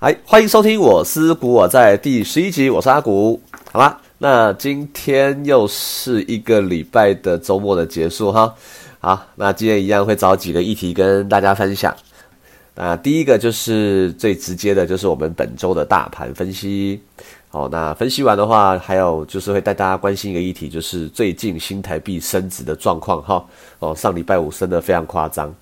嗨，欢迎收听我思古我在第十一集，我是阿古，好啦？那今天又是一个礼拜的周末的结束哈。好，那今天一样会找几个议题跟大家分享。那第一个就是最直接的，就是我们本周的大盘分析。好，那分析完的话，还有就是会带大家关心一个议题，就是最近新台币升值的状况哈。哦，上礼拜五升的非常夸张。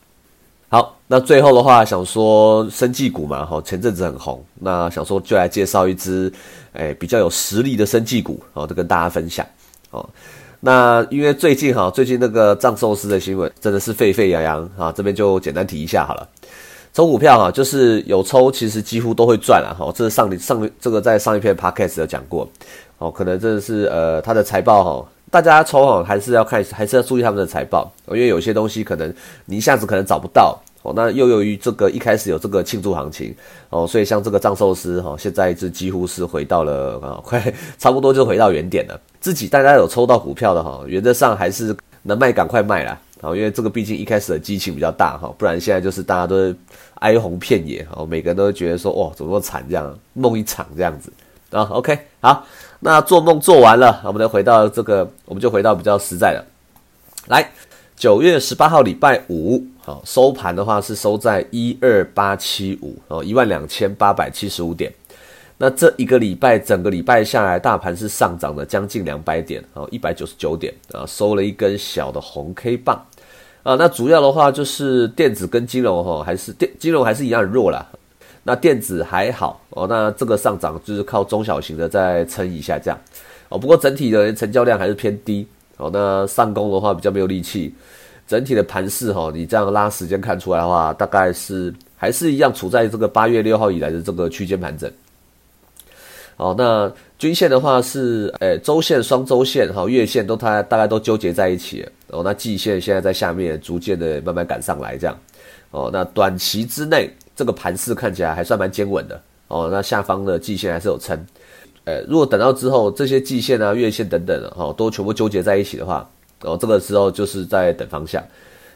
好，那最后的话，想说生技股嘛，哈，前阵子很红，那想说就来介绍一支，哎，比较有实力的生技股，哦，就跟大家分享，哦，那因为最近哈，最近那个藏寿司的新闻真的是沸沸扬扬啊，这边就简单提一下好了。抽股票哈，就是有抽，其实几乎都会赚了哈，这是上上这个在上一篇 podcast 有讲过，哦，可能真的是呃，它的财报哈。大家抽哦，还是要看，还是要注意他们的财报，因为有些东西可能你一下子可能找不到哦。那又由于这个一开始有这个庆祝行情哦，所以像这个藏寿司哈，现在是几乎是回到了啊，快差不多就回到原点了。自己大家有抽到股票的哈，原则上还是能卖赶快卖啦。哦，因为这个毕竟一开始的激情比较大哈，不然现在就是大家都是哀鸿遍野哦，每个人都觉得说哇，怎么那么惨这样，梦一场这样子啊。OK，好。那做梦做完了，我们再回到这个，我们就回到比较实在的。来，九月十八号礼拜五，好收盘的话是收在一二八七五哦，一万两千八百七十五点。那这一个礼拜，整个礼拜下来，大盘是上涨了将近两百点哦，一百九十九点啊，收了一根小的红 K 棒啊。那主要的话就是电子跟金融哈，还是电金融还是一样弱啦。那电子还好哦，那这个上涨就是靠中小型的再撑一下这样哦。不过整体的成交量还是偏低哦。那上攻的话比较没有力气，整体的盘势哈，你这样拉时间看出来的话，大概是还是一样处在这个八月六号以来的这个区间盘整。哦，那均线的话是诶周线、双周线哈、月线都它大概都纠结在一起哦。那季线现在在下面逐渐的慢慢赶上来这样哦。那短期之内。这个盘势看起来还算蛮坚稳的。哦，那下方的季线还是有撑，呃，如果等到之后这些季线啊、月线等等的哈，都全部纠结在一起的话，哦，这个时候就是在等方向，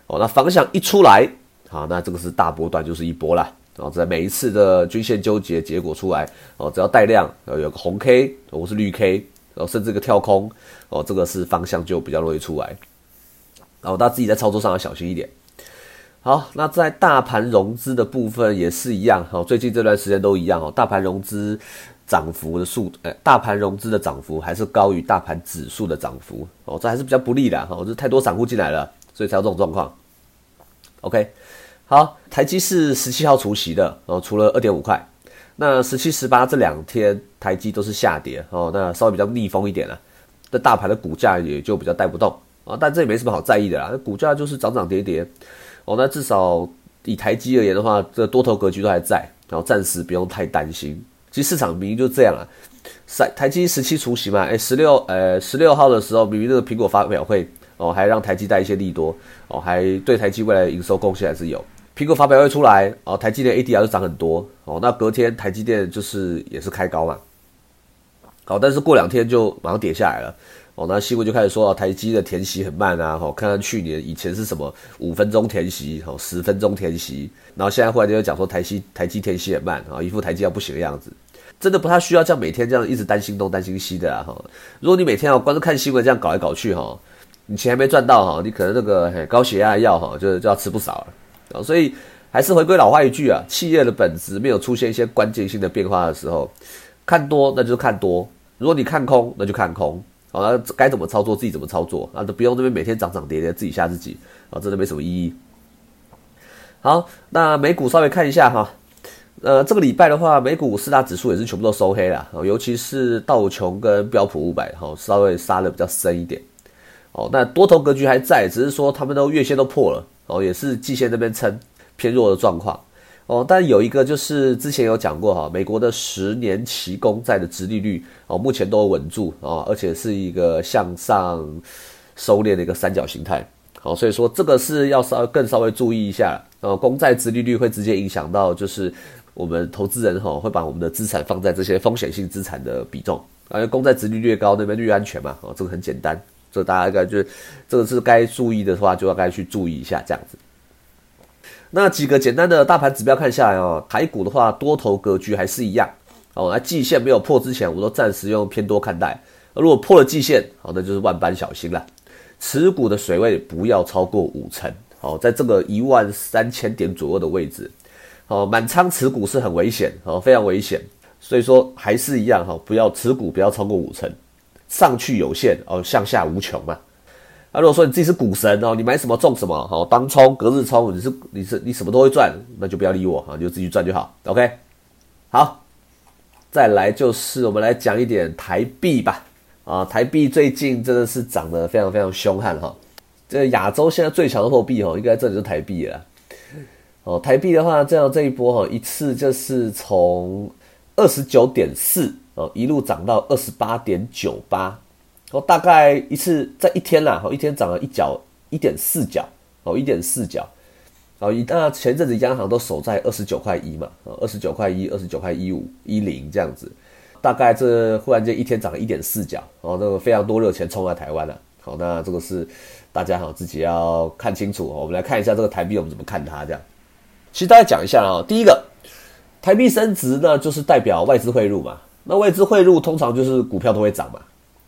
哦，那方向一出来，好，那这个是大波段就是一波啦，哦，在每一次的均线纠结结果出来，哦，只要带量，呃，有个红 K 或是绿 K，哦，甚至个跳空，哦，这个是方向就比较容易出来，然后大家自己在操作上要小心一点。好，那在大盘融资的部分也是一样哈，最近这段时间都一样哦。大盘融资涨幅的数，呃，大盘融资的涨幅还是高于大盘指数的涨幅哦，这还是比较不利的哈。这太多散户进来了，所以才有这种状况。OK，好，台积是十七号除息的哦，除了二点五块。那十七、十八这两天台积都是下跌哦，那稍微比较逆风一点了，这大盘的股价也就比较带不动啊。但这也没什么好在意的啦，股价就是涨涨跌跌。哦，那至少以台积而言的话，这多头格局都还在，然后暂时不用太担心。其实市场明明就这样啊，台台积十七除夕嘛，哎，十六呃十六号的时候，明明那个苹果发表会哦，还让台积带一些利多哦，还对台积未来营收贡献还是有。苹果发表会出来哦，台积电 ADR 就涨很多哦，那隔天台积电就是也是开高嘛，好，但是过两天就马上跌下来了。哦，那新闻就开始说啊，台积的填息很慢啊，哦，看看去年以前是什么五分钟填息，哦，十分钟填息，然后现在忽然就讲说台积台积填息很慢啊，一副台积要不行的样子，真的不太需要这样每天这样一直担心东担心西的啊，哈，如果你每天要光是看新闻这样搞来搞去哈，你钱还没赚到哈，你可能那个高血压药哈就就要吃不少了，啊，所以还是回归老话一句啊，企业的本质没有出现一些关键性的变化的时候，看多那就是看多，如果你看空那就看空。好，那该怎么操作自己怎么操作啊，都不用这边每天涨涨跌跌自己吓自己啊，真的没什么意义。好，那美股稍微看一下哈，呃，这个礼拜的话，美股四大指数也是全部都收黑了，尤其是道琼跟标普五百哈，稍微杀的比较深一点。哦，那多头格局还在，只是说他们都月线都破了，哦，也是季线那边撑偏弱的状况。哦，但有一个就是之前有讲过哈，美国的十年期公债的殖利率哦，目前都稳住啊，而且是一个向上收敛的一个三角形态。好，所以说这个是要稍更稍微注意一下。呃，公债殖利率会直接影响到就是我们投资人哈，会把我们的资产放在这些风险性资产的比重，因为公债殖利率越高，那边越安全嘛。哦，这个很简单，这大家应该就这个是该注意的话，就要该去注意一下这样子。那几个简单的大盘指标看下来哦，台股的话多头格局还是一样哦，那季线没有破之前，我都暂时用偏多看待。如果破了季线，好，那就是万般小心了。持股的水位不要超过五成，好，在这个一万三千点左右的位置，好，满仓持股是很危险，哦，非常危险。所以说还是一样哈，不要持股不要超过五成，上去有限哦，向下无穷嘛。啊，如果说你自己是股神哦，你买什么中什么，好，当冲、隔日冲，你是你是你什么都会赚，那就不要理我哈，就自己赚就好。OK，好，再来就是我们来讲一点台币吧。啊，台币最近真的是涨得非常非常凶悍哈。这亚洲现在最强的货币哈，应该这里是台币了。哦，台币的话，这样这一波哈，一次就是从二十九点四哦，一路涨到二十八点九八。哦，大概一次在一天啦，哦，一天涨了一角一点四角，哦，一点四角。哦，一那前阵子央行都守在二十九块一嘛，哦，二十九块一，二十九块一五一零这样子。大概这忽然间一天涨了一点四角，哦，那个非常多热钱冲来台湾了。好，那这个是大家好自己要看清楚。我们来看一下这个台币，我们怎么看它？这样，其实大家讲一下啊。第一个，台币升值呢，就是代表外资汇入嘛。那外资汇入通常就是股票都会涨嘛。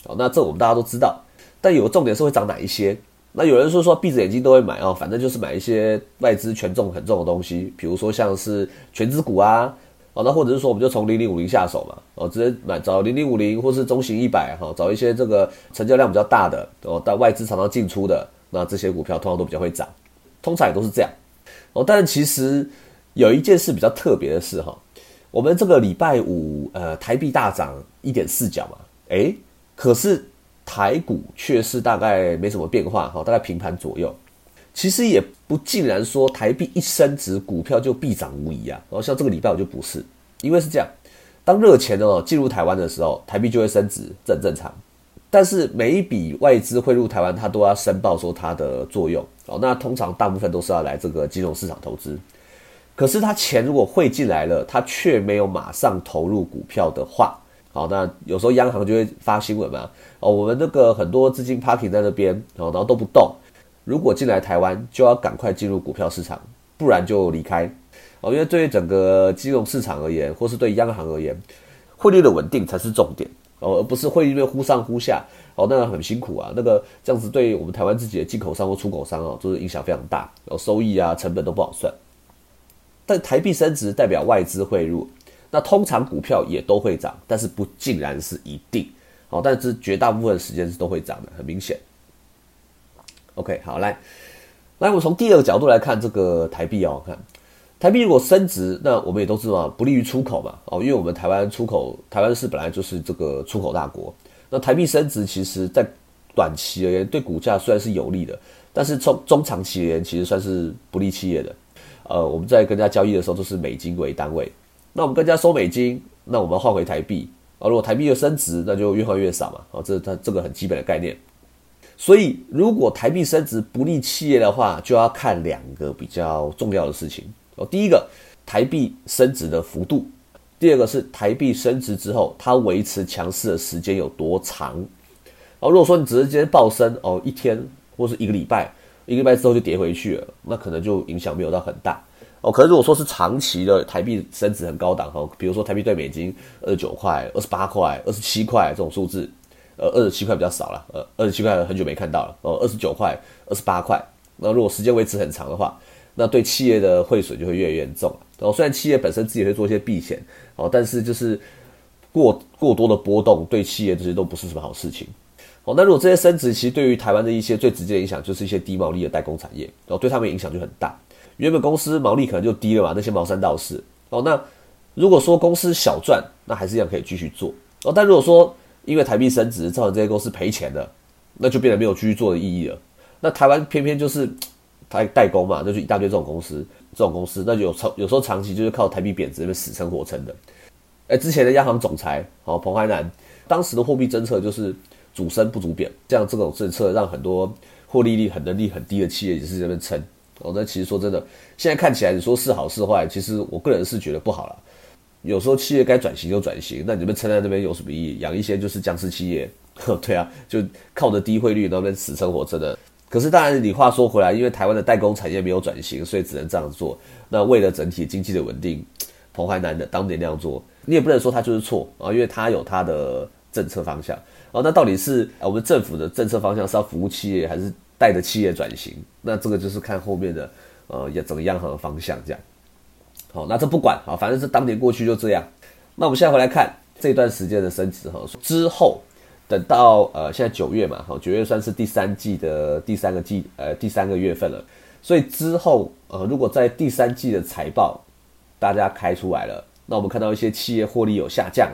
好，那这我们大家都知道。但有个重点是会涨哪一些？那有人说说闭着眼睛都会买哦，反正就是买一些外资权重很重的东西，比如说像是全资股啊。哦，那或者是说，我们就从零零五零下手嘛，哦，直接买找零零五零，或是中型一百，哈，找一些这个成交量比较大的，哦，但外资常常进出的，那这些股票通常都比较会涨，通常也都是这样，哦，但其实有一件事比较特别的是，哈，我们这个礼拜五，呃，台币大涨一点四角嘛，诶，可是台股却是大概没什么变化，哈，大概平盘左右。其实也不尽然说台币一升值，股票就必涨无疑啊。然后像这个礼拜我就不是，因为是这样，当热钱哦进入台湾的时候，台币就会升值，这很正常。但是每一笔外资汇入台湾，它都要申报说它的作用哦。那通常大部分都是要来这个金融市场投资。可是它钱如果汇进来了，它却没有马上投入股票的话，好，那有时候央行就会发新闻嘛，哦，我们那个很多资金 parking 在那边，哦，然后都不动。如果进来台湾，就要赶快进入股票市场，不然就离开哦。因为对于整个金融市场而言，或是对央行而言，汇率的稳定才是重点哦，而不是汇率忽上忽下哦，那很辛苦啊。那个这样子对我们台湾自己的进口商或出口商哦，都是影响非常大，哦，收益啊、成本都不好算。但台币升值代表外资汇入，那通常股票也都会涨，但是不尽然是一定哦，但是绝大部分时间是都会涨的，很明显。OK，好，来，来，我们从第二个角度来看这个台币哦，看台币如果升值，那我们也都知道不利于出口嘛，哦，因为我们台湾出口，台湾市本来就是这个出口大国，那台币升值，其实在短期而言对股价虽然是有利的，但是从中长期而言其实算是不利企业的。呃，我们在跟人家交易的时候都是美金为单位，那我们更加收美金，那我们换回台币，啊，如果台币又升值，那就越换越少嘛，啊，这是它这个很基本的概念。所以，如果台币升值不利企业的话，就要看两个比较重要的事情哦。第一个，台币升值的幅度；第二个是台币升值之后，它维持强势的时间有多长。哦，如果说你只是今天暴升哦，一天或是一个礼拜，一个礼拜之后就跌回去了，那可能就影响没有到很大哦。可是如果说是长期的台币升值很高档哈，比如说台币对美金二十九块、二十八块、二十七块这种数字。呃，二十七块比较少了，呃，二十七块很久没看到了，哦，二十九块、二十八块，那如果时间维持很长的话，那对企业的汇损就会越来越严重哦，虽然企业本身自己会做一些避险，哦，但是就是过过多的波动对企业这些都不是什么好事情。哦，那如果这些升值，其实对于台湾的一些最直接的影响，就是一些低毛利的代工产业，哦，对他们影响就很大。原本公司毛利可能就低了嘛，那些毛三到四，哦，那如果说公司小赚，那还是一样可以继续做，哦，但如果说因为台币升值造成这些公司赔钱的，那就变得没有继续做的意义了。那台湾偏偏就是台代工嘛，那就一大堆这种公司，这种公司那就有长有时候长期就是靠台币贬值那边死撑活撑的。哎，之前的央行总裁哦彭淮南，当时的货币政策就是主升不主贬，这样这种政策让很多获利率很能力很低的企业也是这边撑。哦，那其实说真的，现在看起来你说是好是坏，其实我个人是觉得不好了。有时候企业该转型就转型，那你们撑在那边有什么意义？养一些就是僵尸企业，对啊，就靠着低汇率那边死撑活真的，可是当然，你话说回来，因为台湾的代工产业没有转型，所以只能这样做。那为了整体经济的稳定，彭淮南的当年那样做，你也不能说他就是错啊，因为他有他的政策方向啊。那到底是我们政府的政策方向是要服务企业，还是带着企业转型？那这个就是看后面的呃整个央行的方向这样。好，那这不管啊，反正是当年过去就这样。那我们现在回来看这段时间的升值哈，之后。等到呃，现在九月嘛，哈，九月算是第三季的第三个季，呃，第三个月份了。所以之后，呃，如果在第三季的财报大家开出来了，那我们看到一些企业获利有下降，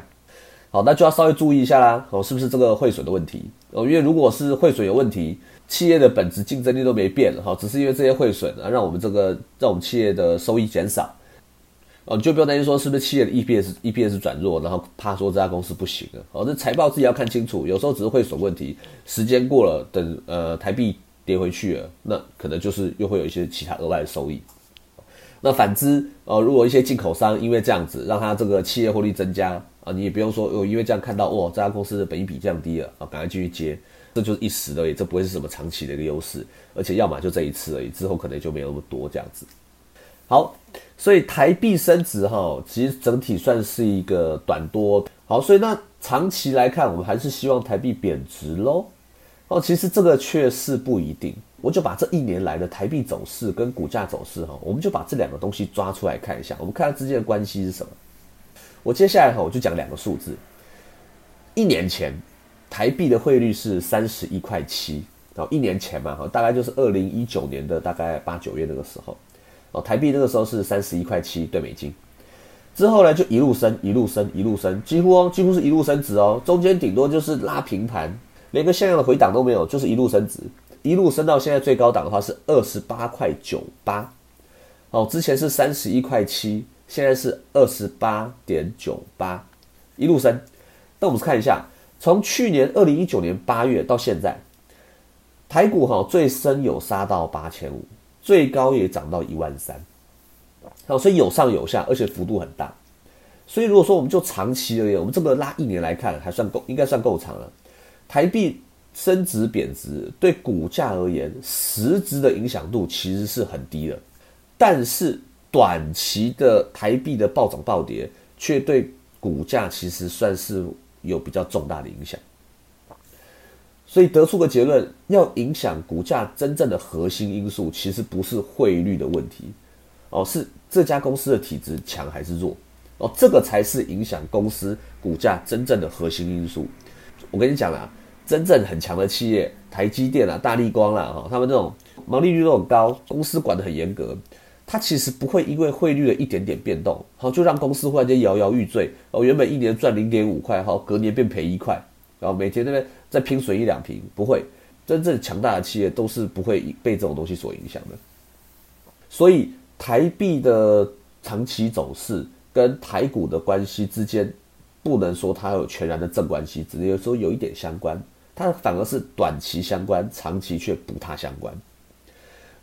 好，那就要稍微注意一下啦，哦，是不是这个汇损的问题？哦，因为如果是汇损有问题，企业的本质竞争力都没变，哈，只是因为这些汇损啊，让我们这个让我们企业的收益减少。哦，你就不用担心说是不是企业的 EPS EPS 转弱，然后怕说这家公司不行了。哦，这财报自己要看清楚，有时候只是汇损问题，时间过了，等呃台币跌回去了，那可能就是又会有一些其他额外的收益。那反之，呃，如果一些进口商因为这样子让他这个企业获利增加啊，你也不用说哦，因为这样看到哇，这家公司的本益比降低了啊，赶快继续接，这就是一时而已，这不会是什么长期的一个优势，而且要么就这一次而已，之后可能就没有那么多这样子。好，所以台币升值哈，其实整体算是一个短多。好，所以那长期来看，我们还是希望台币贬值喽。哦，其实这个却是不一定。我就把这一年来的台币走势跟股价走势哈，我们就把这两个东西抓出来看一下，我们看它之间的关系是什么。我接下来哈，我就讲两个数字。一年前台币的汇率是三十一块七，哦，一年前嘛哈，大概就是二零一九年的大概八九月那个时候。哦，台币那个时候是三十一块七对美金，之后呢就一路升，一路升，一路升，几乎哦，几乎是一路升值哦，中间顶多就是拉平盘，连个像样的回档都没有，就是一路升值，一路升到现在最高档的话是二十八块九八，哦，之前是三十一块七，现在是二十八点九八，一路升。那我们看一下，从去年二零一九年八月到现在，台股哈最深有杀到八千五。最高也涨到一万三，好，所以有上有下，而且幅度很大。所以如果说我们就长期而言，我们这么拉一年来看还算够，应该算够长了。台币升值贬值对股价而言，实质的影响度其实是很低的，但是短期的台币的暴涨暴跌，却对股价其实算是有比较重大的影响。所以得出个结论，要影响股价真正的核心因素，其实不是汇率的问题，哦，是这家公司的体质强还是弱，哦，这个才是影响公司股价真正的核心因素。我跟你讲啦，真正很强的企业，台积电啊、大力光啦，哈，他们这种毛利率都很高，公司管得很严格，它其实不会因为汇率的一点点变动，好，就让公司忽然间摇摇欲坠，哦，原本一年赚零点五块，好，隔年变赔一块。然后每天那边再拼水一两瓶，不会真正强大的企业都是不会被这种东西所影响的。所以台币的长期走势跟台股的关系之间，不能说它有全然的正关系，只能说有一点相关。它反而是短期相关，长期却不太相关。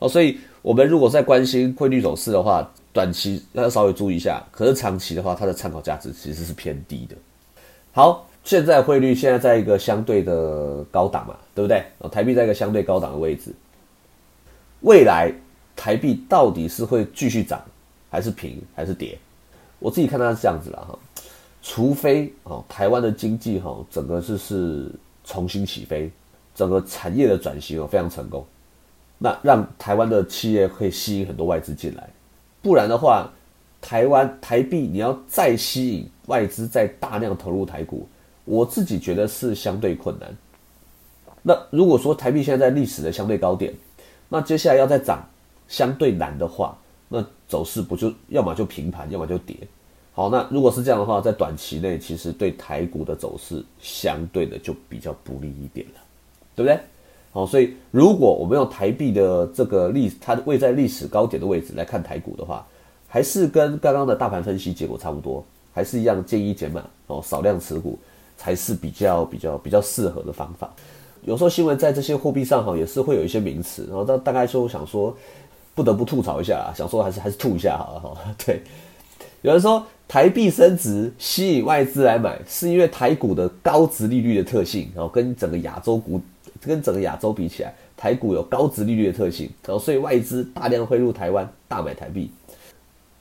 所以我们如果在关心汇率走势的话，短期要稍微注意一下。可是长期的话，它的参考价值其实是偏低的。好。现在汇率现在在一个相对的高档嘛，对不对？哦，台币在一个相对高档的位置。未来台币到底是会继续涨，还是平，还是跌？我自己看它是这样子了哈，除非哦，台湾的经济哈整个是是重新起飞，整个产业的转型哦非常成功，那让台湾的企业可以吸引很多外资进来，不然的话，台湾台币你要再吸引外资再大量投入台股。我自己觉得是相对困难。那如果说台币现在在历史的相对高点，那接下来要再涨相对难的话，那走势不就要么就平盘，要么就跌。好，那如果是这样的话，在短期内其实对台股的走势相对的就比较不利一点了，对不对？好，所以如果我们用台币的这个历它位在历史高点的位置来看台股的话，还是跟刚刚的大盘分析结果差不多，还是一样建议减码哦，少量持股。才是比较比较比较适合的方法。有时候新闻在这些货币上哈也是会有一些名词，然后大大概说想说不得不吐槽一下啊，想说还是还是吐一下好了哈。对，有人说台币升值吸引外资来买，是因为台股的高值利率的特性，然后跟整个亚洲股跟整个亚洲比起来，台股有高值利率的特性，然后所以外资大量汇入台湾，大买台币。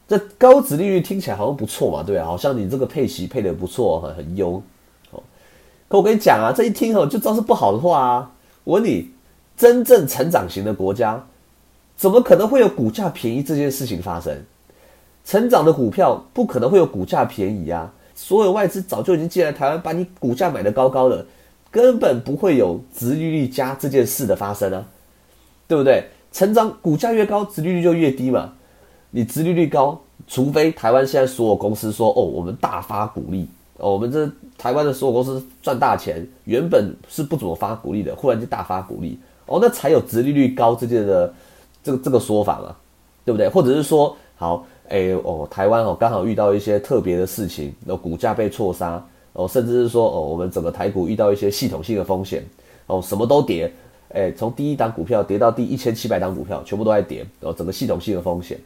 这高值利率听起来好像不错嘛，对啊，好像你这个配息配的不错，很很优。哦，可我跟你讲啊，这一听哦就知道是不好的话啊。我问你，真正成长型的国家，怎么可能会有股价便宜这件事情发生？成长的股票不可能会有股价便宜啊！所有外资早就已经进来台湾，把你股价买的高高的，根本不会有殖利率加这件事的发生啊，对不对？成长股价越高，殖利率就越低嘛。你殖利率高，除非台湾现在所有公司说哦，我们大发股利哦，我们这台湾的所有公司赚大钱，原本是不怎么发股利的，忽然就大发股利哦，那才有殖利率高这件的这个这个说法嘛，对不对？或者是说好。哎哦，台湾哦，刚好遇到一些特别的事情，那股价被错杀哦，甚至是说哦，我们整个台股遇到一些系统性的风险哦，什么都跌，哎，从第一档股票跌到第一千七百档股票，全部都在跌哦，整个系统性的风险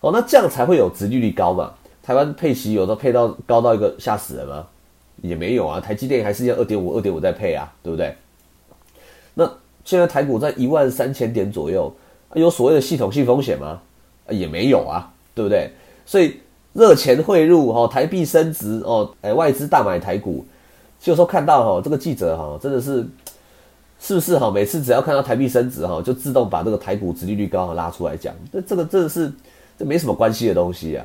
哦，那这样才会有殖利率高嘛？台湾配息有的配到高到一个吓死人吗？也没有啊，台积电还是要二点五二点五在配啊，对不对？那现在台股在一万三千点左右，有所谓的系统性风险吗？也没有啊。对不对？所以热钱汇入哈，台币升值哦，哎，外资大买台股，就说看到哈，这个记者哈，真的是是不是哈？每次只要看到台币升值哈，就自动把这个台股殖利率高拉出来讲，这这个真的是这没什么关系的东西啊。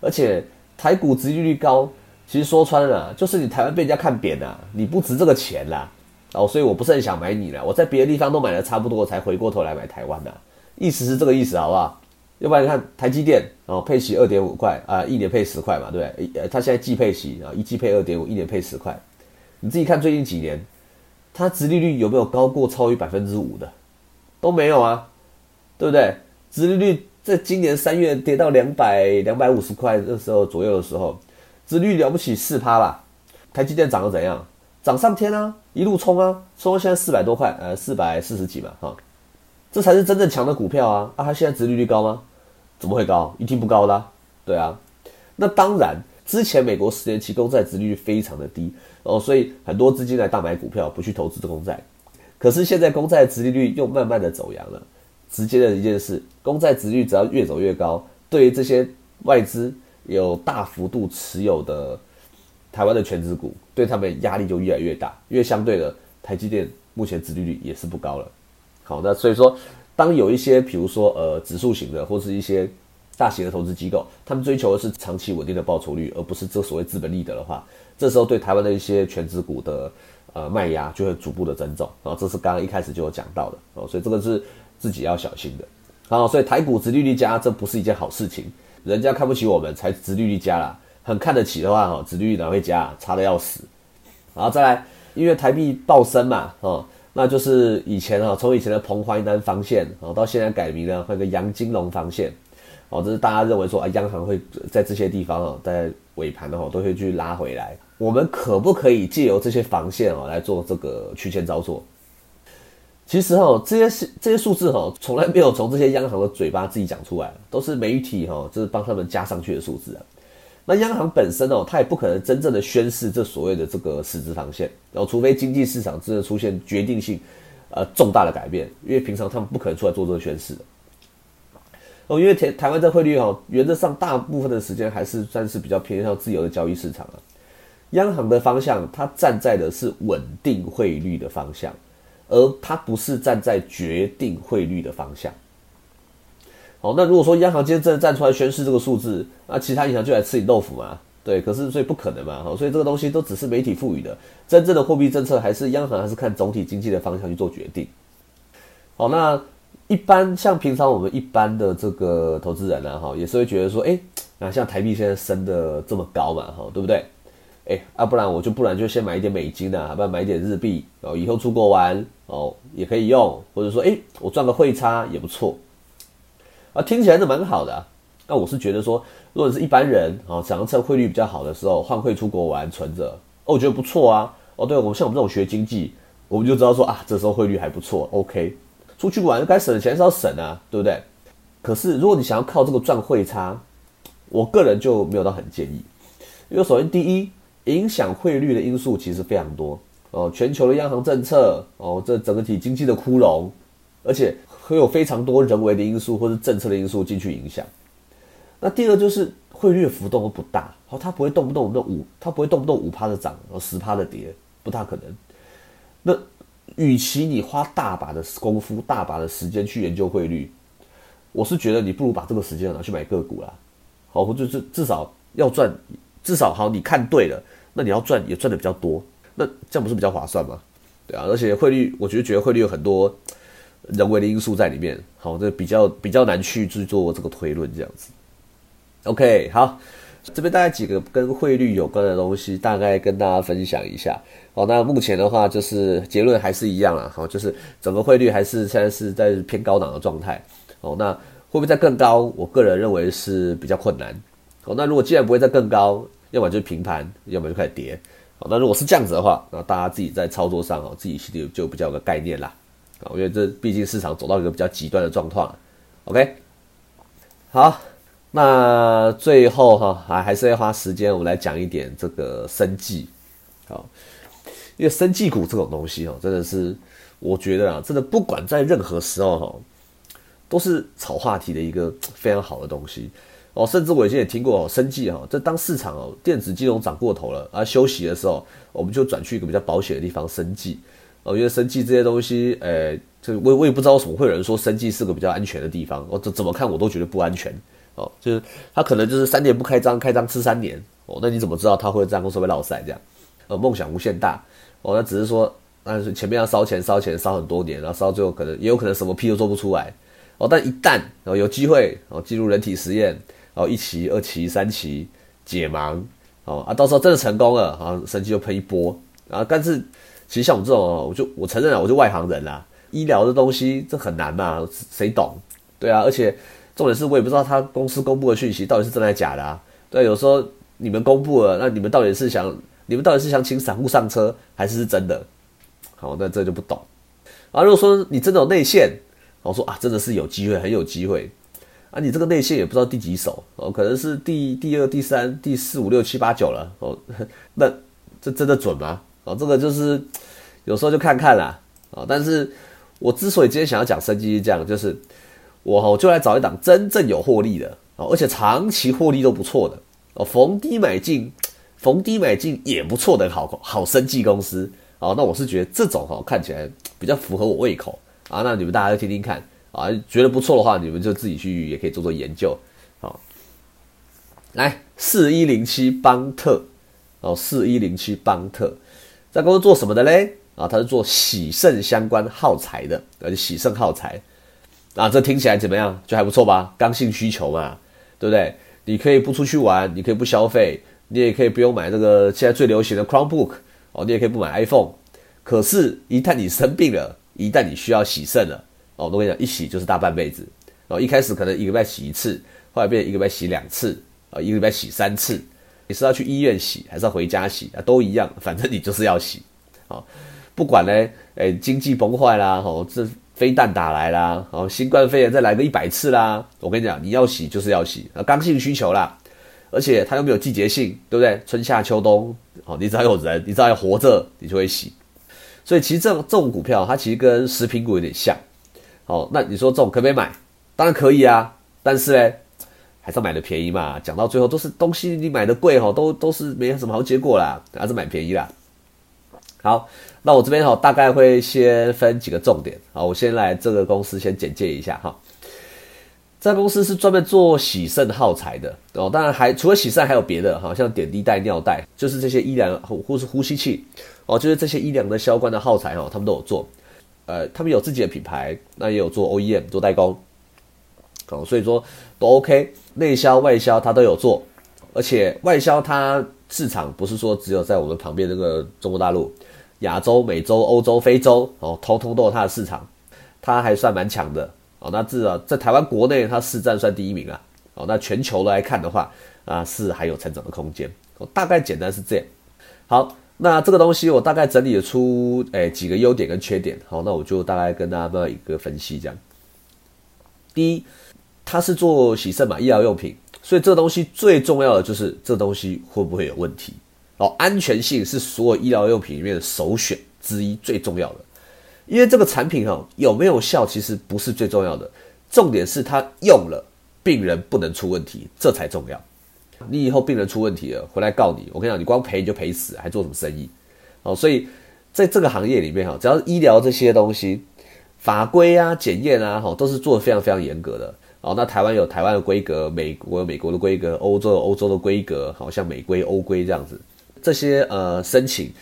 而且台股殖利率高，其实说穿了，就是你台湾被人家看扁了，你不值这个钱啦。哦，所以我不是很想买你了，我在别的地方都买的差不多，才回过头来买台湾的，意思是这个意思，好不好？要不然你看台积电哦，配息二点五块啊，一年配十块嘛，对不对？呃，它现在季配息啊，一季配二点五，一年配十块。你自己看最近几年，它殖利率有没有高过超于百分之五的？都没有啊，对不对？殖利率在今年三月跌到两百两百五十块那时候左右的时候，殖率了不起四趴吧？台积电涨得怎样？涨上天啊，一路冲啊，冲到现在四百多块，呃，四百四十几嘛，哈，这才是真正强的股票啊！啊，它现在殖利率高吗？怎么会高？一定不高啦。对啊，那当然，之前美国十年期公债殖利率非常的低哦，所以很多资金来大买股票，不去投资这公债。可是现在公债殖利率又慢慢的走阳了，直接的一件事，公债殖率只要越走越高，对于这些外资有大幅度持有的台湾的全职股，对他们压力就越来越大，因为相对的台积电目前殖利率也是不高了。好，那所以说。当有一些，比如说呃指数型的，或是一些大型的投资机构，他们追求的是长期稳定的报酬率，而不是这所谓资本利得的话，这时候对台湾的一些全资股的呃卖压就会逐步的增重啊，这是刚刚一开始就有讲到的哦，所以这个是自己要小心的。好，所以台股殖利率加，这不是一件好事情，人家看不起我们才殖利率加啦，很看得起的话哈，殖利率哪会加？差的要死。然后再来，因为台币暴升嘛，哦。那就是以前啊，从以前的彭淮南防线啊，到现在改名了，换个杨金龙防线，哦，这是大家认为说啊，央行会在这些地方哦，在尾盘的话都会去拉回来。我们可不可以借由这些防线哦来做这个区间操作？其实哈，这些这些数字哈，从来没有从这些央行的嘴巴自己讲出来，都是媒体哈，就是帮他们加上去的数字啊。那央行本身哦，它也不可能真正的宣示这所谓的这个实质防线，然后除非经济市场真的出现决定性、呃重大的改变，因为平常他们不可能出来做这个宣示的。哦，因为台台湾这汇率哈，原则上大部分的时间还是算是比较偏向自由的交易市场啊。央行的方向，它站在的是稳定汇率的方向，而它不是站在决定汇率的方向。好，那如果说央行今天真的站出来宣示这个数字，那其他银行就来吃你豆腐嘛？对，可是所以不可能嘛？哈，所以这个东西都只是媒体赋予的，真正的货币政策还是央行还是看总体经济的方向去做决定。好，那一般像平常我们一般的这个投资人呢，哈，也是会觉得说，哎，那像台币现在升的这么高嘛，哈，对不对？哎，啊，不然我就不然就先买一点美金呢，不然买一点日币，哦，以后出国玩哦也可以用，或者说，哎，我赚个汇差也不错。啊，听起来是蛮好的。那我是觉得说，如果是一般人啊，想要趁汇率比较好的时候换汇出国玩存着，哦，我觉得不错啊。哦，对，我们像我们这种学经济，我们就知道说啊，这时候汇率还不错，OK。出去玩该省的钱是要省啊，对不对？可是如果你想要靠这个赚汇差，我个人就没有到很建议。因为首先第一，影响汇率的因素其实非常多哦，全球的央行政策哦，这整个体经济的窟窿。而且会有非常多人为的因素或是政策的因素进去影响。那第二就是汇率浮动都不大，好，它不会动不动那五，它不会动不动五趴的涨，然后十趴的跌，不大可能。那与其你花大把的功夫、大把的时间去研究汇率，我是觉得你不如把这个时间拿去买个股啦，好，或者至至少要赚，至少好，你看对了，那你要赚也赚的比较多，那这样不是比较划算吗？对啊，而且汇率，我觉得觉得汇率有很多人为的因素在里面，好，这比较比较难去去做这个推论这样子。OK，好，这边大概几个跟汇率有关的东西，大概跟大家分享一下。好，那目前的话就是结论还是一样啦，好，就是整个汇率还是现在是在偏高档的状态。哦，那会不会再更高？我个人认为是比较困难。好，那如果既然不会再更高，要么就是平盘，要么就开始跌。好，那如果是这样子的话，那大家自己在操作上哦，自己心里就比较有个概念啦。啊，因为这毕竟市场走到一个比较极端的状况。OK，好，那最后哈还还是要花时间，我们来讲一点这个生计。好，因为生计股这种东西哦，真的是我觉得啊，真的不管在任何时候哈，都是炒话题的一个非常好的东西。哦，甚至我以前也听过哦，生计哈，这当市场哦电子金融涨过头了啊，休息的时候，我们就转去一个比较保险的地方生计。哦，因为生计这些东西，诶，这我我也不知道为什么会有人说生计是个比较安全的地方。我怎怎么看我都觉得不安全。哦，就是他可能就是三年不开张，开张吃三年。哦，那你怎么知道他会这样公司会落赛这样？呃，梦想无限大。哦，那只是说，但是前面要烧钱烧钱烧很多年，然后烧到最后可能也有可能什么屁都做不出来。哦，但一旦哦有机会哦进入人体实验。哦，一期、二期、三期解盲，哦啊，到时候真的成功了，啊，神奇就喷一波啊！但是其实像我们这种，我就我承认啊，我就外行人啦，医疗的东西这很难嘛，谁懂？对啊，而且重点是我也不知道他公司公布的讯息到底是真的假的啊。对，有时候你们公布了，那你们到底是想，你们到底是想请散户上车，还是是真的？好，那这就不懂啊。如果说你真的有内线，我说啊，真的是有机会，很有机会。啊，你这个内线也不知道第几手哦，可能是第第二、第三、第四、五、六、七、八、九了哦。那这真的准吗？哦，这个就是有时候就看看啦啊。但是我之所以今天想要讲升级这样，就是我我就来找一档真正有获利的哦，而且长期获利都不错的哦，逢低买进，逢低买进也不错的好好生计公司哦。那我是觉得这种哈看起来比较符合我胃口啊。那你们大家就听听看。啊，觉得不错的话，你们就自己去也可以做做研究。好，来四一零七邦特，哦，四一零七邦特，在公司做什么的嘞？啊，他是做喜盛相关耗材的，而且喜盛耗材，啊，这听起来怎么样？就还不错吧？刚性需求嘛，对不对？你可以不出去玩，你可以不消费，你也可以不用买这个现在最流行的 Chromebook，哦，你也可以不买 iPhone。可是，一旦你生病了，一旦你需要洗肾了。哦，我跟你讲，一洗就是大半辈子。哦，一开始可能一个礼拜洗一次，后来变一个礼拜洗两次，啊，一个礼拜洗三次。你是要去医院洗，还是要回家洗啊？都一样，反正你就是要洗。哦，不管呢，诶，经济崩坏啦，哦，这飞弹打来啦，哦，新冠肺炎再来个一百次啦，我跟你讲，你要洗就是要洗，啊，刚性需求啦。而且它又没有季节性，对不对？春夏秋冬，哦，你只要有人，你只要活着，你就会洗。所以其实这这种股票，它其实跟食品股有点像。哦，那你说这种可不可以买？当然可以啊，但是呢，还是买的便宜嘛。讲到最后都是东西，你买的贵哈，都都是没什么好结果啦，还是买便宜啦。好，那我这边哈大概会先分几个重点啊，我先来这个公司先简介一下哈。这公司是专门做洗肾耗材的哦，当然还除了洗肾还有别的哈，像点滴袋、尿袋，就是这些医疗或是呼吸器哦，就是这些医疗的相关的耗材哈，他们都有做。呃，他们有自己的品牌，那也有做 OEM 做代工，哦，所以说都 OK，内销外销它都有做，而且外销它市场不是说只有在我们旁边那个中国大陆、亚洲、美洲、欧洲、非洲哦，通通都有它的市场，它还算蛮强的哦。那至少在台湾国内它市占算第一名啊，哦，那全球来看的话啊，是还有成长的空间。哦，大概简单是这样，好。那这个东西我大概整理了出，诶几个优点跟缺点，好，那我就大概跟大家做一个分析，这样。第一，它是做洗肾嘛，医疗用品，所以这东西最重要的就是这东西会不会有问题，哦，安全性是所有医疗用品里面的首选之一，最重要的。因为这个产品哈有没有效其实不是最重要的，重点是它用了病人不能出问题，这才重要。你以后病人出问题了，回来告你，我跟你讲，你光赔你就赔死，还做什么生意？哦，所以在这个行业里面哈，只要医疗这些东西，法规啊、检验啊，哈，都是做的非常非常严格的。哦，那台湾有台湾的规格，美国有美国的规格，欧洲有欧洲的规格，好像美规、欧规这样子。这些呃申请，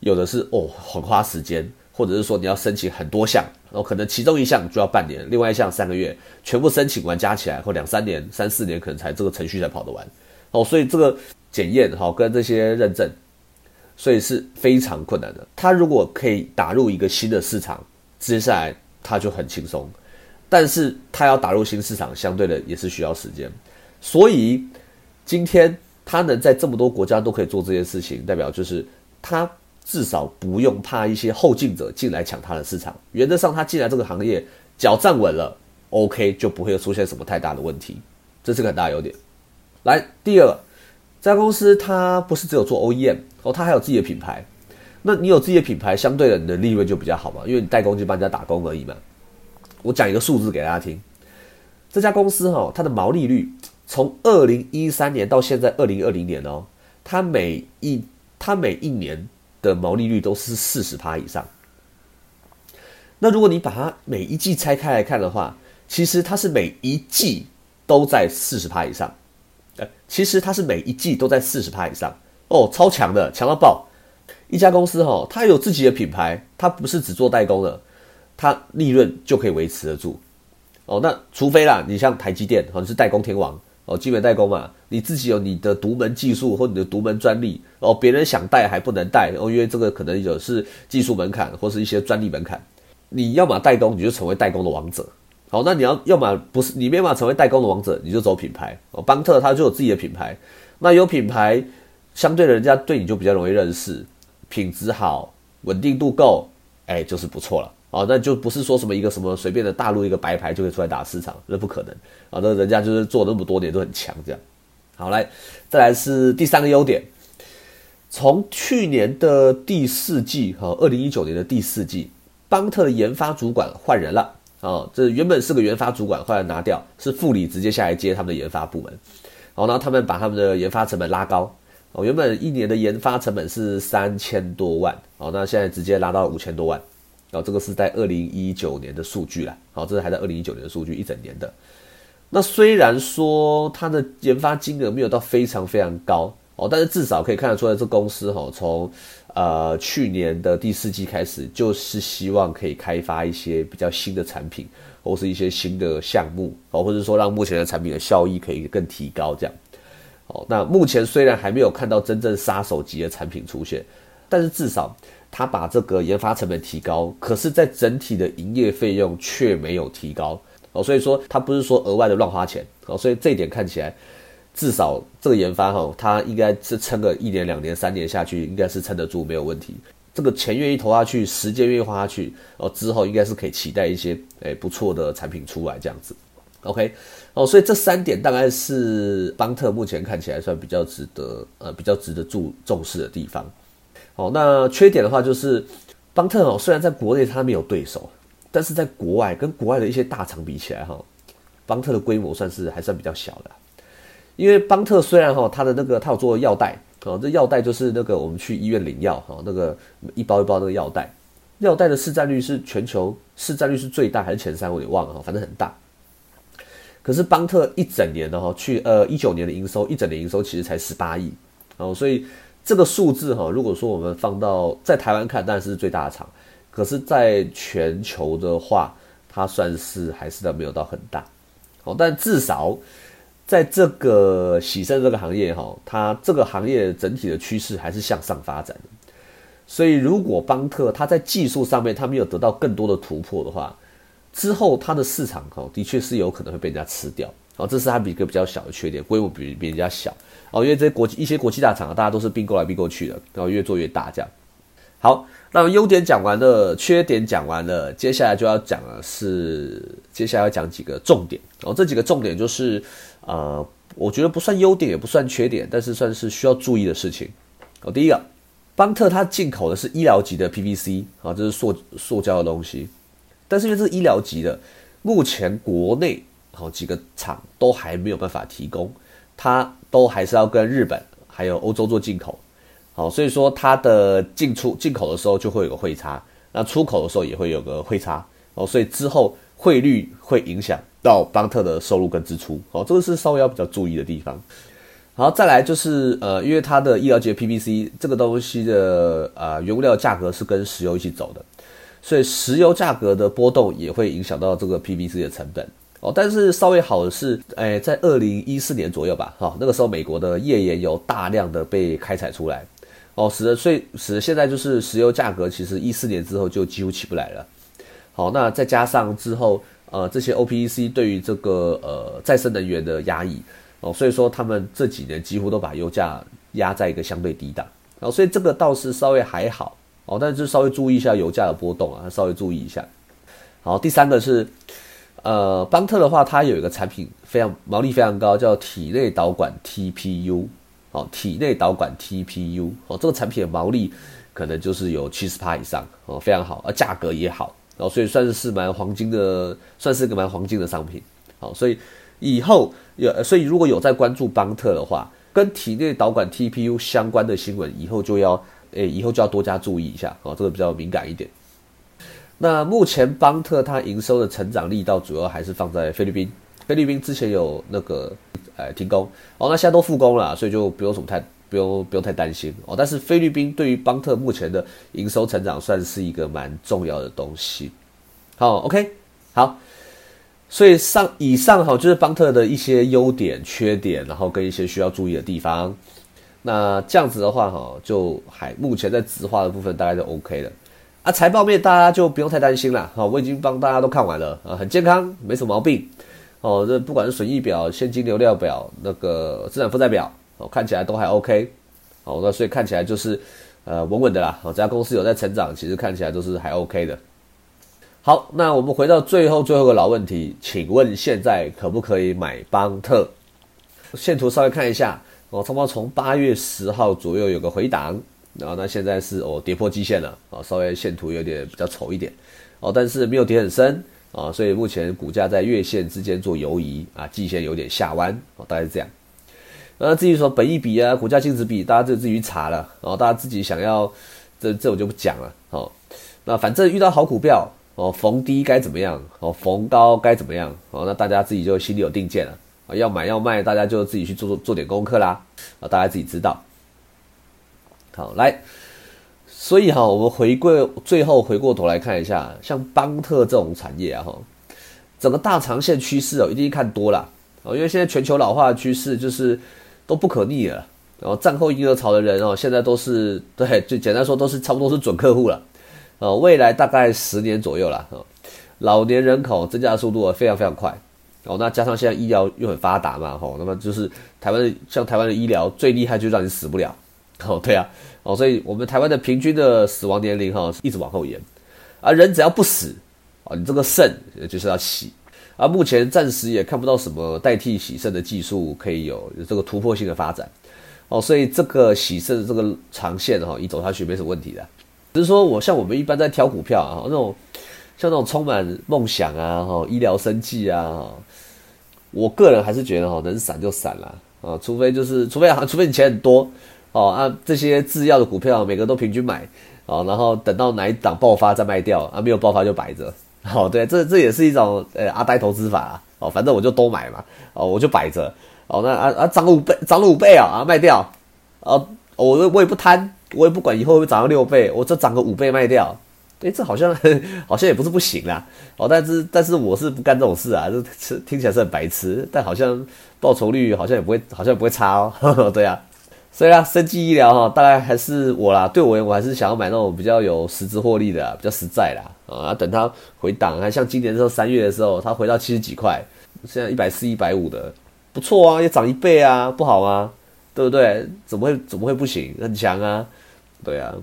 有的是哦很花时间，或者是说你要申请很多项，然后可能其中一项就要半年，另外一项三个月，全部申请完加起来或两三年、三四年可能才这个程序才跑得完。哦，所以这个检验好跟这些认证，所以是非常困难的。他如果可以打入一个新的市场，接下来他就很轻松。但是他要打入新市场，相对的也是需要时间。所以今天他能在这么多国家都可以做这件事情，代表就是他至少不用怕一些后进者进来抢他的市场。原则上，他进来这个行业脚站稳了，OK 就不会出现什么太大的问题，这是个很大优点。来，第二，这家公司它不是只有做 OEM 哦，它还有自己的品牌。那你有自己的品牌，相对的你的利润就比较好嘛，因为你代工就帮人家打工而已嘛。我讲一个数字给大家听，这家公司哈，它的毛利率从二零一三年到现在二零二零年哦，它每一它每一年的毛利率都是四十趴以上。那如果你把它每一季拆开来看的话，其实它是每一季都在四十趴以上。呃，其实它是每一季都在四十趴以上哦，超强的，强到爆！一家公司哈，它有自己的品牌，它不是只做代工的。它利润就可以维持得住，哦，那除非啦，你像台积电，哦，你是代工天王，哦，基本代工嘛，你自己有你的独门技术或你的独门专利，哦，别人想带还不能带，哦，因为这个可能有是技术门槛或是一些专利门槛，你要么代工，你就成为代工的王者，好，那你要要么不是，你没办法成为代工的王者，你就走品牌，哦，邦特它就有自己的品牌，那有品牌，相对的人家对你就比较容易认识，品质好，稳定度够，哎，就是不错了。哦，那就不是说什么一个什么随便的大陆一个白牌就可以出来打市场，那不可能啊！那人家就是做那么多年都很强，这样。好，来，再来是第三个优点。从去年的第四季，和，二零一九年的第四季，邦特的研发主管换人了啊！这原本是个研发主管，后来拿掉，是副理直接下来接他们的研发部门。好，然后他们把他们的研发成本拉高。哦，原本一年的研发成本是三千多万，哦，那现在直接拉到五千多万。然后这个是在二零一九年的数据了，好，这是还在二零一九年的数据，一整年的。那虽然说它的研发金额没有到非常非常高哦，但是至少可以看得出来，这公司哈从呃去年的第四季开始，就是希望可以开发一些比较新的产品，或是一些新的项目哦，或者说让目前的产品的效益可以更提高这样。哦，那目前虽然还没有看到真正杀手级的产品出现，但是至少。他把这个研发成本提高，可是，在整体的营业费用却没有提高哦，所以说他不是说额外的乱花钱哦，所以这一点看起来，至少这个研发哈，它应该是撑个一年、两年、三年下去，应该是撑得住，没有问题。这个钱愿意投下去，时间愿意花下去哦，之后应该是可以期待一些诶不错的产品出来这样子。OK，哦，所以这三点大概是邦特目前看起来算比较值得呃比较值得注重视的地方。哦，那缺点的话就是，邦特哦，虽然在国内它没有对手，但是在国外跟国外的一些大厂比起来哈，邦特的规模算是还算比较小的。因为邦特虽然哈，它的那个它有做药袋哦，这药袋就是那个我们去医院领药哈，那个一包一包那个药袋，药袋的市占率是全球市占率是最大还是前三？我也忘了哈，反正很大。可是邦特一整年的哈，去呃一九年的营收，一整年营收其实才十八亿哦，所以。这个数字哈，如果说我们放到在台湾看，当然是最大的厂，可是在全球的话，它算是还是没有到很大，哦，但至少在这个洗肾这个行业哈，它这个行业整体的趋势还是向上发展的。所以如果邦特它在技术上面它没有得到更多的突破的话，之后它的市场哈，的确是有可能会被人家吃掉。哦，这是它比一个比较小的缺点，规模比比人家小。哦，因为这些国际一些国际大厂啊，大家都是并购来并购去的，然后越做越大这样。好，那么优点讲完了，缺点讲完了，接下来就要讲的是，接下来要讲几个重点。哦，这几个重点就是，呃，我觉得不算优点，也不算缺点，但是算是需要注意的事情。哦，第一个，邦特它进口的是医疗级的 PVC 啊，这是塑塑胶的东西，但是因为这是医疗级的，目前国内好几个厂都还没有办法提供，它都还是要跟日本还有欧洲做进口，好，所以说它的进出进口的时候就会有个汇差，那出口的时候也会有个汇差，哦，所以之后汇率会影响到邦特的收入跟支出，哦，这个是稍微要比较注意的地方。好，再来就是呃，因为它的医疗级 PVC 这个东西的啊原物料价格是跟石油一起走的，所以石油价格的波动也会影响到这个 PVC 的成本。哦。但是稍微好的是，哎，在二零一四年左右吧，哈，那个时候美国的页岩油大量的被开采出来，哦，使得所以使得现在就是石油价格其实一四年之后就几乎起不来了。好，那再加上之后呃这些 OPEC 对于这个呃再生能源的压抑。哦，所以说他们这几年几乎都把油价压在一个相对低档，然哦，所以这个倒是稍微还好哦，但是就稍微注意一下油价的波动啊，稍微注意一下。好，第三个是，呃，邦特的话，它有一个产品非常毛利非常高，叫体内导管 TPU，哦，体内导管 TPU，哦，这个产品的毛利可能就是有七十趴以上，哦，非常好，而价格也好，哦，所以算是蛮黄金的，算是个蛮黄金的商品，好，所以。以后有，所以如果有在关注邦特的话，跟体内导管 TPU 相关的新闻，以后就要，诶，以后就要多加注意一下哦，这个比较敏感一点。那目前邦特它营收的成长力道主要还是放在菲律宾，菲律宾之前有那个，呃，停工哦，那现在都复工了，所以就不用什么太不用不用太担心哦。但是菲律宾对于邦特目前的营收成长算是一个蛮重要的东西。好，OK，好。所以上以上哈就是邦特的一些优点、缺点，然后跟一些需要注意的地方。那这样子的话哈，就还目前在直化的部分大概就 OK 了。啊，财报面大家就不用太担心了哈，我已经帮大家都看完了啊，很健康，没什么毛病。哦，这不管是损益表、现金流量表、那个资产负债表，哦，看起来都还 OK。哦，那所以看起来就是呃稳稳的啦。哦，这家公司有在成长，其实看起来都是还 OK 的。好，那我们回到最后最后个老问题，请问现在可不可以买邦特？线图稍微看一下，哦，差不多从八月十号左右有个回档，然后那现在是哦跌破基线了，啊，稍微线图有点比较丑一点，哦，但是没有跌很深，啊，所以目前股价在月线之间做游移，啊，季线有点下弯，哦，大概是这样。那至于说本益比啊，股价净值比，大家就自己查了，然后大家自己想要，这这我就不讲了，哦，那反正遇到好股票。哦，逢低该怎么样？哦，逢高该怎么样？哦，那大家自己就心里有定见了啊。要买要卖，大家就自己去做做做点功课啦啊，大家自己知道。好，来，所以哈，我们回归最后回过头来看一下，像邦特这种产业啊，哈，整个大长线趋势哦，一定看多了哦，因为现在全球老化的趋势就是都不可逆了。然后战后婴儿潮的人哦，现在都是对，就简单说都是差不多是准客户了。呃，未来大概十年左右啦，哦，老年人口增加的速度非常非常快，哦，那加上现在医疗又很发达嘛，吼，那么就是台湾像台湾的医疗最厉害就让你死不了，哦，对啊，哦，所以我们台湾的平均的死亡年龄哈一直往后延，而人只要不死，啊，你这个肾就是要洗，而目前暂时也看不到什么代替洗肾的技术可以有这个突破性的发展，哦，所以这个洗肾这个长线哈，一走下去没什么问题的。只是说，我像我们一般在挑股票啊，那种像那种充满梦想啊、哈医疗生计啊，我个人还是觉得哈，能散就散了啊，除非就是除非啊，除非你钱很多哦啊，这些制药的股票每个都平均买哦，然后等到哪一档爆发再卖掉啊，没有爆发就摆着哦，对，这这也是一种呃阿呆投资法啊哦，反正我就都买嘛哦，我就摆着哦，那啊啊涨五倍，涨了五倍啊啊卖掉啊，我我也不贪。我也不管以后会涨到六倍，我这涨个五倍卖掉，哎，这好像 好像也不是不行啦。哦，但是但是我是不干这种事啊，这听起来是很白痴，但好像报酬率好像也不会，好像也不会差哦。呵 呵对啊，所以啊，生技医疗哈，大概还是我啦，对我我还是想要买那种比较有实质获利的，比较实在啦。啊，等它回档，还像今年的时候三月的时候，它回到七十几块，现在一百四、一百五的，不错啊，也涨一倍啊，不好吗？对不对？怎么会怎么会不行？很强啊！对啊，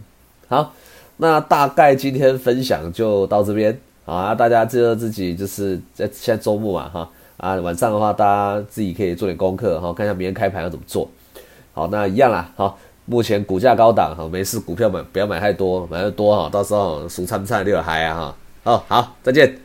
好，那大概今天分享就到这边啊，大家记得自己就是在现在周末嘛哈啊，晚上的话大家自己可以做点功课哈，看一下明天开盘要怎么做。好，那一样啦，好，目前股价高档哈，没事股票买不要买太多，买的多哈，到时候俗参菜就有嗨啊哈。哦，好，再见。